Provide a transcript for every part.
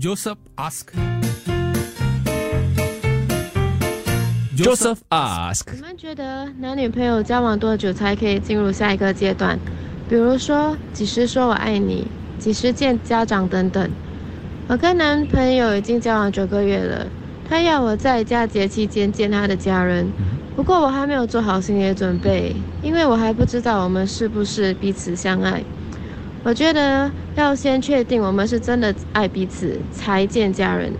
Joseph ask. Joseph ask，你们觉得男女朋友交往多久才可以进入下一个阶段？比如说，几时说我爱你，几时见家长等等。我跟男朋友已经交往九个月了，他要我在佳节期间见他的家人，不过我还没有做好心理准备，因为我还不知道我们是不是彼此相爱。我觉得要先确定我们是真的爱彼此，才见家人。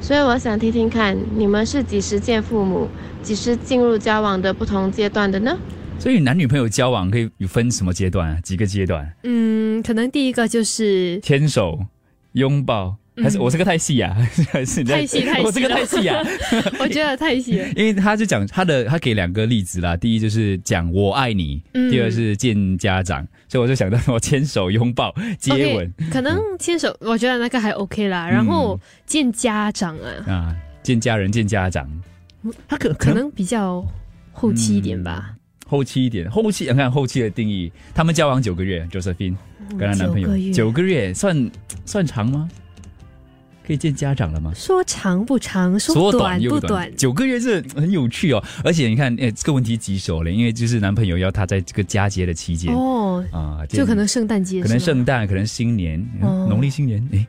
所以我想听听看，你们是几时见父母，几时进入交往的不同阶段的呢？所以男女朋友交往可以有分什么阶段啊？几个阶段？嗯，可能第一个就是牵手、拥抱，还是我这个太细啊？还是你在太细太细我这个太细啊？我觉得太细了。因为他就讲他的，他给两个例子啦。第一就是讲我爱你，嗯第二是见家长，所以我就想到我牵手、拥抱、接吻可能牵手，我觉得那个还 OK 啦。然后见家长啊，啊，见家人、见家长，他可可能比较后期一点吧。后期一点，后期你看后期的定义，他们交往九个月，Josephine 跟她男朋友九个月九个月算算长吗？可以见家长了吗？说长不长，说说短不短。九个月是很有趣哦。而且你看，诶，这个问题棘手了，因为就是男朋友要他在这个佳节的期间哦，啊，就可能圣诞节，可能圣诞，可能新年，哦农历新年，哎，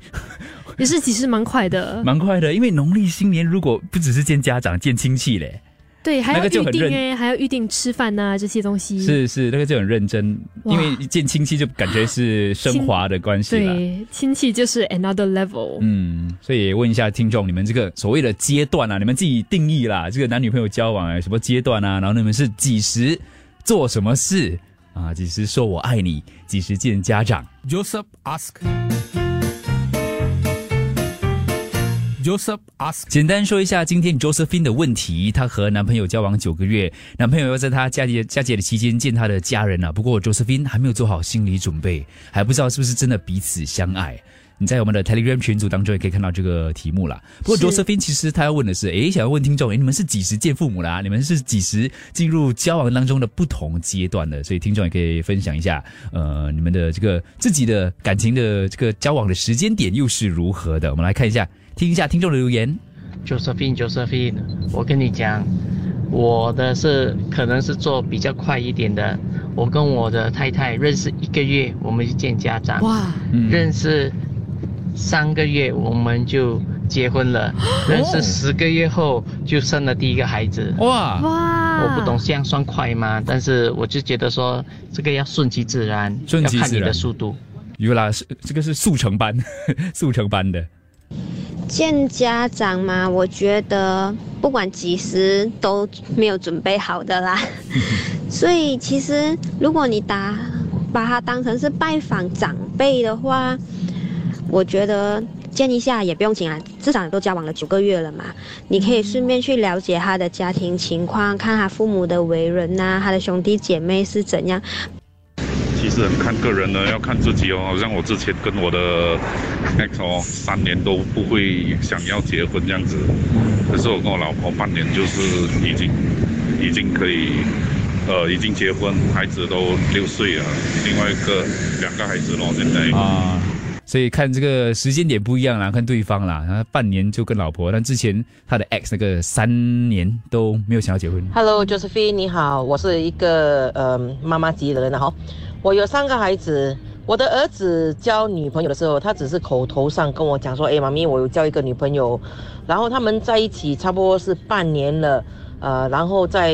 也是其实蛮快的。蛮快的。因为农历新年如果不只是见家长，见亲戚嘞，对，还要预定哎，还要预定吃饭呐、这些东西。是是，那个就很认真，哇因为见亲戚就感觉是升华的关系了。对，亲戚就是 another level。嗯，所以问一下听众，你们这个所谓的阶段啊，你们自己定义啦，这个男女朋友交往啊，什么阶段啊？然后你们是几时做什么事啊？几时说我爱你？几时见家长？Joseph ask. Joseph ask. 简单说一下今天 Josephine 的问题。她和男朋友交往九个月，男朋友要在她佳节佳节的期间见她的家人啊。不过 Josephine 还没有做好心理准备，还不知道是不是真的彼此相爱。你在我们的 Telegram 群组当中也可以看到这个题目啦。不过是 Josephine 其实她要问的是，诶，想要问听众，诶，你们是几时见父母啦？你们是几时进入交往当中的不同阶段的？所以听众也可以分享一下，呃，你们的这个自己的感情的这个交往的时间点又是如何的？我们来看一下，听一下听众的留言。Josephine，Josephine，我跟你讲，我的是可能是做比较快一点的。我跟我的太太认识一个月，我们就见家长；哇，嗯认识三个月，我们就结婚了；认识十个月后就生了第一个孩子。哇，哇，我不懂这样算快吗？但是我就觉得说这个要顺其自然，顺其要看你的速度。原来是这个是速成班，速成班的。见家长嘛，我觉得不管几时都没有准备好的啦。所以其实如果你打把它当成是拜访长辈的话，我觉得见一下也不用紧啊，至少都交往了九个月了嘛，你可以顺便去了解他的家庭情况，看他父母的为人呐、他的兄弟姐妹是怎样。其实很看个人的，要看自己哦。像我之前跟我的 ex 哦，三年都不会想要结婚这样子，可是我跟我老婆半年就是已经已经可以，呃，已经结婚，孩子都六岁了，另外一个两个孩子咯，现在。啊，所以看这个时间点不一样啦，看对方啦，然后半年就跟老婆，但之前他的 ex 那个三年都没有想要结婚。Hello Josephine，你好，我是一个呃妈妈级的人哈，我有三个孩子。我的儿子交女朋友的时候，他只是口头上跟我讲说：“哎，妈咪，我有交一个女朋友。”然后他们在一起差不多是半年了，呃，然后在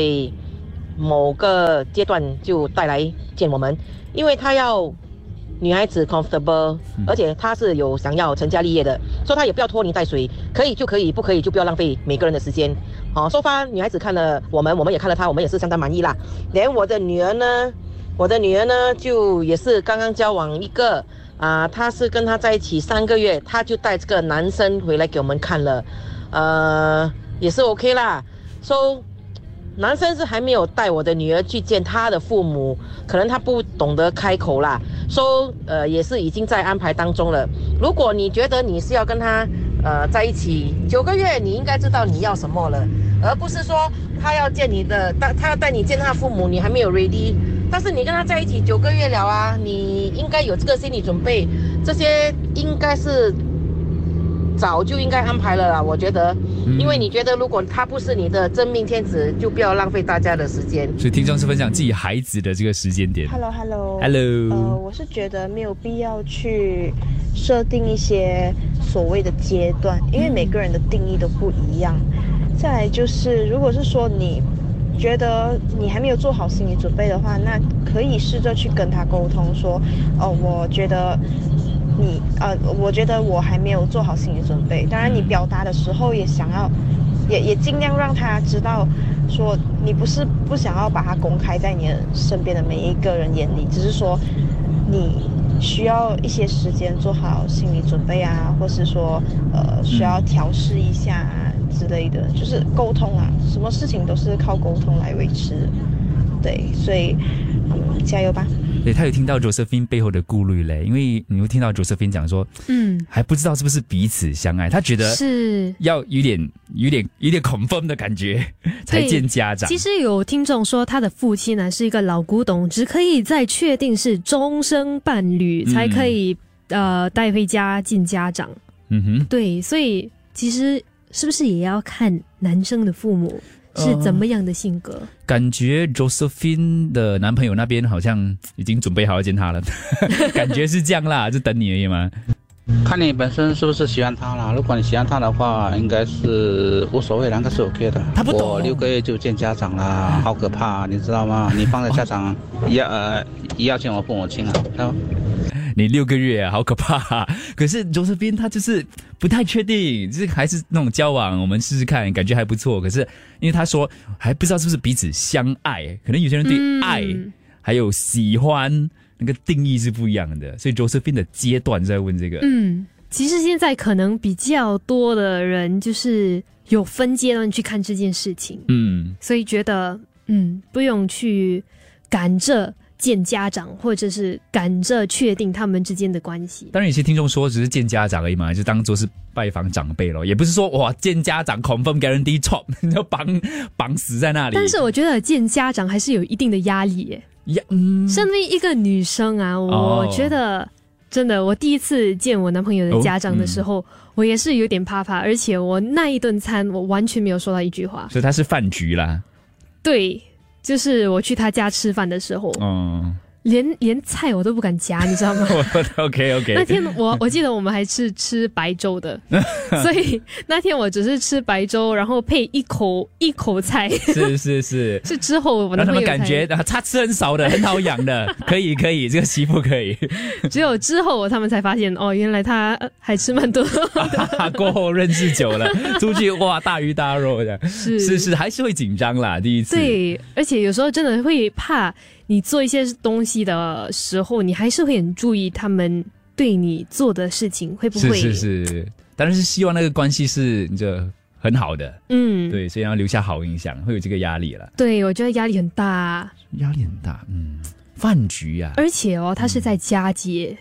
某个阶段就带来见我们，因为他要女孩子 comfortable，而且她是有想要成家立业的，所以他也不要拖泥带水，可以就可以，不可以就不要浪费每个人的时间。好，收发女孩子看了我们，我们也看了她，我们也是相当满意啦。连我的女儿呢，我的女儿呢，就也是刚刚交往一个啊，她是跟她在一起三个月，她就带这个男生回来给我们看了，呃，也是 OK 啦。So 男生是还没有带我的女儿去见他的父母，可能他不懂得开口啦，说、呃也是已经在安排当中了。如果你觉得你是要跟他呃在一起九个月，你应该知道你要什么了，而不是说他要见你的，带他要带你见他父母，你还没有 ready。但是你跟他在一起九个月了啊，你应该有这个心理准备，这些应该是早就应该安排了啦。我觉得，嗯因为你觉得如果他不是你的真命天子，就不要浪费大家的时间。所以听众是分享自己孩子的这个时间点。Hello Hello Hello 呃，我是觉得没有必要去设定一些所谓的阶段，因为每个人的定义都不一样。再来就是，如果是说你觉得你还没有做好心理准备的话，那可以试着去跟他沟通说，哦，我觉得你呃，我觉得我还没有做好心理准备。当然，你表达的时候也想要，也也尽量让他知道，说你不是不想要把它公开在你的身边的每一个人眼里，只是说你需要一些时间做好心理准备啊，或是说呃需要调试一下啊之类的，就是沟通啊，什么事情都是靠沟通来维持。对，所以嗯，加油吧。对他有听到 Josephine 背后的顾虑嘞，因为你会听到 Josephine 讲说，嗯，还不知道是不是彼此相爱，他觉得是。要有点、有点、有点 confirm 的感觉才对见家长。其实有听众说，他的父亲呢是一个老古董，只可以在确定是终生伴侣嗯才可以、呃带回家见家长。嗯哼，对，所以其实是不是也要看男生的父母是怎么样的性格？感觉 Josephine 的男朋友那边好像已经准备好要见他了，感觉是这样啦，就等你而已嘛。看你本身是不是喜欢他啦。如果你喜欢他的话，应该是无所谓两个是 OK 的。他不懂我六个月就见家长啦，好可怕，你知道吗？你放在家长也要呃也要见我父母亲啊？你六个月啊，好可怕、啊！可是 Josephine 他就是不太确定，就是还是那种交往，我们试试看，感觉还不错。可是因为他说还不知道是不是彼此相爱，可能有些人对嗯爱、还有喜欢那个定义是不一样的，所以 Josephine 的阶段在问这个。嗯，其实现在可能比较多的人就是有分阶段去看这件事情，嗯，所以觉得嗯不用去赶着见家长，或者是赶着确定他们之间的关系。当然有些听众说只是见家长而已嘛，就当做是拜访长辈咯，也不是说哇见家长 confirm guarantee top，你 就绑绑死在那里。但是我觉得见家长还是有一定的压力耶。呀，嗯，身为一个女生啊，我觉得真的，我第一次见我男朋友的家长的时候，我也是有点怕怕，而且我那一顿餐我完全没有说到一句话。所以他是饭局啦，对，就是我去他家吃饭的时候，连连菜我都不敢夹，你知道吗？OK OK，那天我我记得我们还是吃白粥的，所以那天我只是吃白粥，然后配一口一口菜。是 是是。是之后我让他们感觉啊，他吃很少的，很好养的，可以可以，这个媳妇可以。只有之后他们才发现哦，原来他呃还吃蛮多的。过后认识久了，出去哇大鱼大肉的，是是是，还是会紧张啦，第一次。对，而且有时候真的会怕你做一些东西的时候，你还是会很注意他们对你做的事情会不会？是是是，当然是希望那个关系是这很好的，嗯，对，所以要留下好印象，会有这个压力了，对，我觉得压力很大，压力很大，嗯，饭局呀、而且哦，他是在佳节。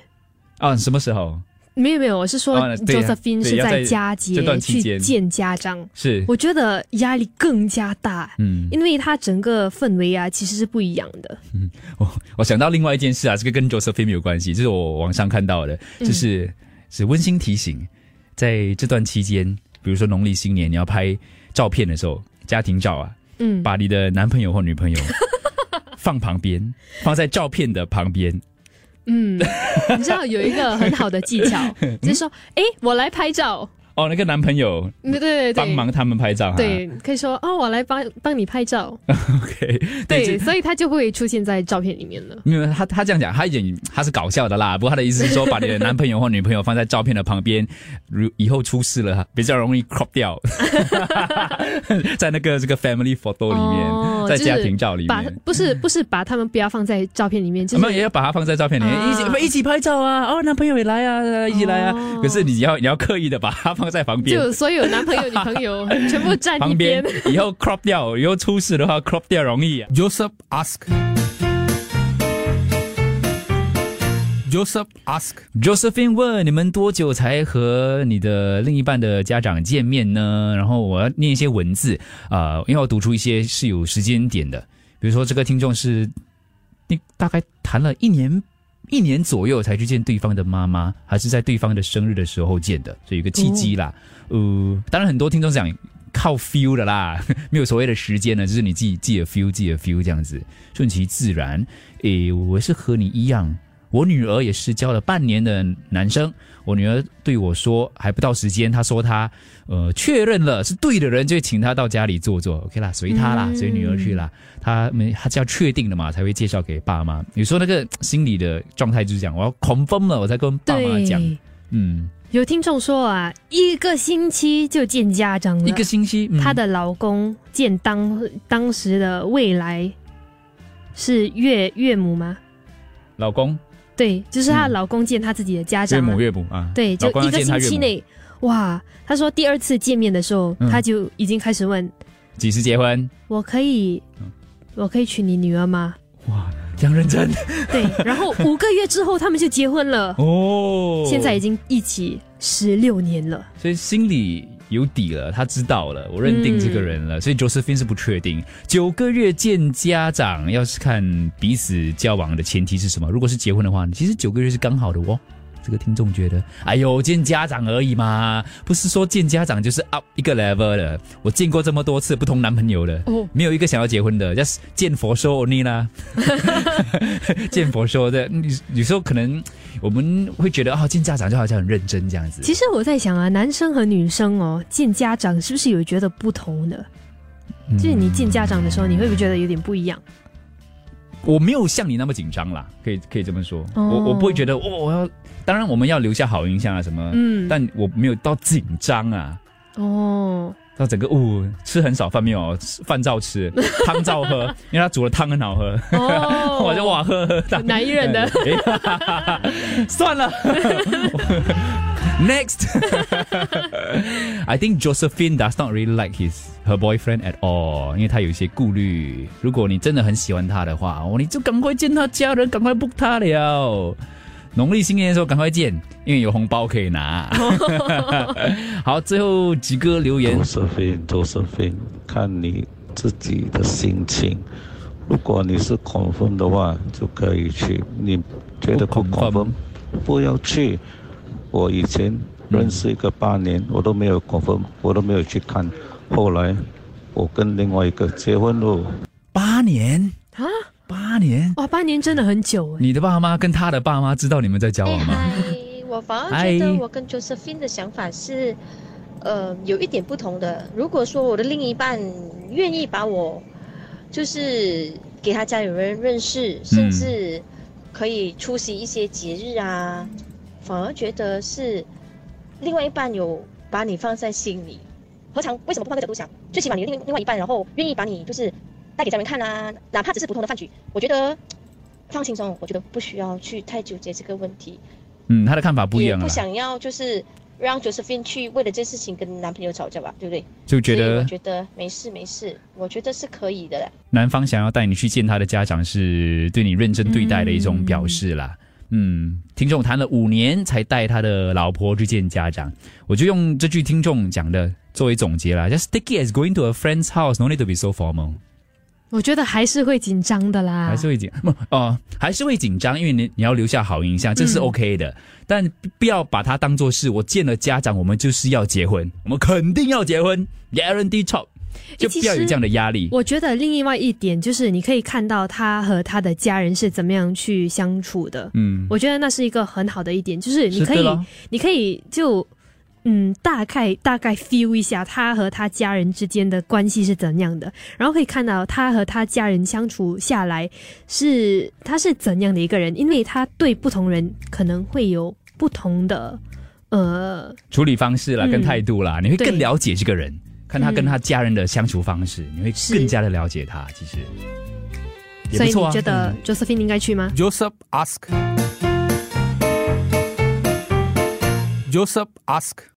啊，什么时候？没有没有，我是说 Josephine 是在对要在佳节去见家长，是，我觉得压力更加大，嗯，因为它整个氛围啊其实是不一样的。嗯我我想到另外一件事啊，这个跟 Josephine 有关系，这是我网上看到的，嗯。就是、是温馨提醒，在这段期间，比如说农历新年，你要拍照片的时候，家庭照啊，嗯，把你的男朋友或女朋友放旁边，放在照片的旁边，嗯，你知道有一个很好的技巧，就是说，哎，我来拍照，哦，那个男朋友对对对，帮忙他们拍照哈，对，可以说哦，我来帮帮你拍照，，OK，对，这所以他就会出现在照片里面了。没有他，他这样讲，他演他是搞笑的啦。不过他的意思是说，把你的男朋友或女朋友放在照片的旁边，如以后出事了，比较容易 crop 掉，在那个这个 family photo 里面，哦在家庭照里面把面。不是不是把他们不要放在照片里面，就我们也要把它放在照片里面，啊一起一起拍照啊！哦，男朋友也来啊，一起来啊！哦可是你要你要刻意的把他放在旁边，就所有男朋友女朋友全部站一 旁边边。以后 crop 掉，以后出事的话 crop 掉容易啊。Joseph ask. Joseph ask. Josephine 问：你们多久才和你的另一半的家长见面呢？然后我要念一些文字啊、呃因为我读出一些是有时间点的，比如说这个听众是你大概谈了一年一年左右才去见对方的妈妈，还是在对方的生日的时候见的，所以有个契机啦。呃，当然很多听众讲靠 feel 的啦，没有所谓的时间呢，就是你自己自己的 feel，自己的 feel 这样子，顺其自然。诶，我是和你一样，我女儿也是交了半年的男生。我女儿对我说，还不到时间，她说她呃确认了是对的人，就请她到家里坐坐，OK 啦，随她啦，随女儿去啦。她们，她是要确定了嘛，才会介绍给爸妈。有时候那个心理的状态就是讲，我要 confirm 了，我才跟爸妈讲。嗯，有听众说啊，一个星期就见家长了，一个星期，她的老公见当当时的未来是岳岳母吗？老公。对，就是她老公见她自己的家长，岳母岳母啊，对，就一个星期内，哇，她说第二次见面的时候，她就已经开始问几时结婚，我可以，我可以娶你女儿吗？哇，这样认真。对，然后五个月之后他们就结婚了，哦，现在已经一起十六年了，所以心里。有底了，他知道了，我认定这个人了，所以 Josephine 是不确定。九个月见家长，要是看彼此交往的前提是什么？如果是结婚的话，其实九个月是刚好的哦。这个听众觉得，哎呦，见家长而已嘛，不是说见家长就是 up 一个 level 的。我见过这么多次不同男朋友的，没有一个想要结婚的，just 见佛说你啦，见佛说的。有有时候可能我们会觉得，哦，见家长就好像很认真这样子。其实我在想啊，男生和女生哦，见家长是不是有觉得不同的？就是你见家长的时候，你会不会觉得有点不一样？我没有像你那么紧张啦，可以可以这么说。我我不会觉得，哦，我要。当然，我们要留下好印象啊，什么？嗯，但我没有到紧张啊。哦，到整个哦，吃很少饭没有，饭照吃，汤照喝，因为他煮的汤很好喝。哦，我就哇喝喝。男人的。算了。Next, I think Josephine does not really like his her boyfriend at all，因为他有一些顾虑。如果你真的很喜欢他的话，哦，你就赶快见他家人，赶快 book 他了。农历新年的时候赶快见，因为有红包可以拿。好，最后几个留言。Josephine，Josephine，，看你自己的心情。如果你是恐婚的话，就可以去。你觉得恐恐婚，不要去。我以前认识一个八年，我都没有恐分，我都没有去看。后来我跟另外一个结婚了。八年啊？八年哇，八年真的很久哎！你的爸妈跟他的爸妈知道你们在交往吗？嗨，我反而觉得我跟 Josephine 的想法是，呃，有一点不同的。如果说我的另一半愿意把我，就是给他家里人认识，甚至可以出席一些节日啊，反而觉得是另外一半有把你放在心里。何尝为什么不换个角度想？最起码你的另另外一半，然后愿意把你就是。带给家人看啊，哪怕只是普通的饭局，我觉得放轻松。我觉得不需要去太纠结这个问题。嗯，他的看法不一样不想要就是让 Josephine 去为了这事情跟男朋友吵架吧，对不对？就觉得我觉得没事没事，我觉得是可以的。男方想要带你去见他的家长，是对你认真对待的一种表示啦。嗯，听众谈了五年才带他的老婆去见家长，我就用这句听众讲的作为总结啦。Just take it as going to a friend's house, no need to be so formal. 我觉得还是会紧张的啦，还是会紧不哦，还是会紧张，因为你你要留下好印象，这是 OK 的。但不要把它当做是我见了家长，我们就是要结婚，我们肯定要结婚，guarantee top，就不要有这样的压力。我觉得另外一点就是，你可以看到他和他的家人是怎么样去相处的。嗯，我觉得那是一个很好的一点，就是你可以，你可以就。嗯，大概大概 feel 一下他和他家人之间的关系是怎样的，然后可以看到他和他家人相处下来是他是怎样的一个人，因为他对不同人可能会有不同的呃处理方式啦，跟态度啦，你会更了解这个人，看他跟他家人的相处方式，你会更加的了解他。其实，所以你觉得 Josephine 应该去吗？Joseph ask，Joseph ask。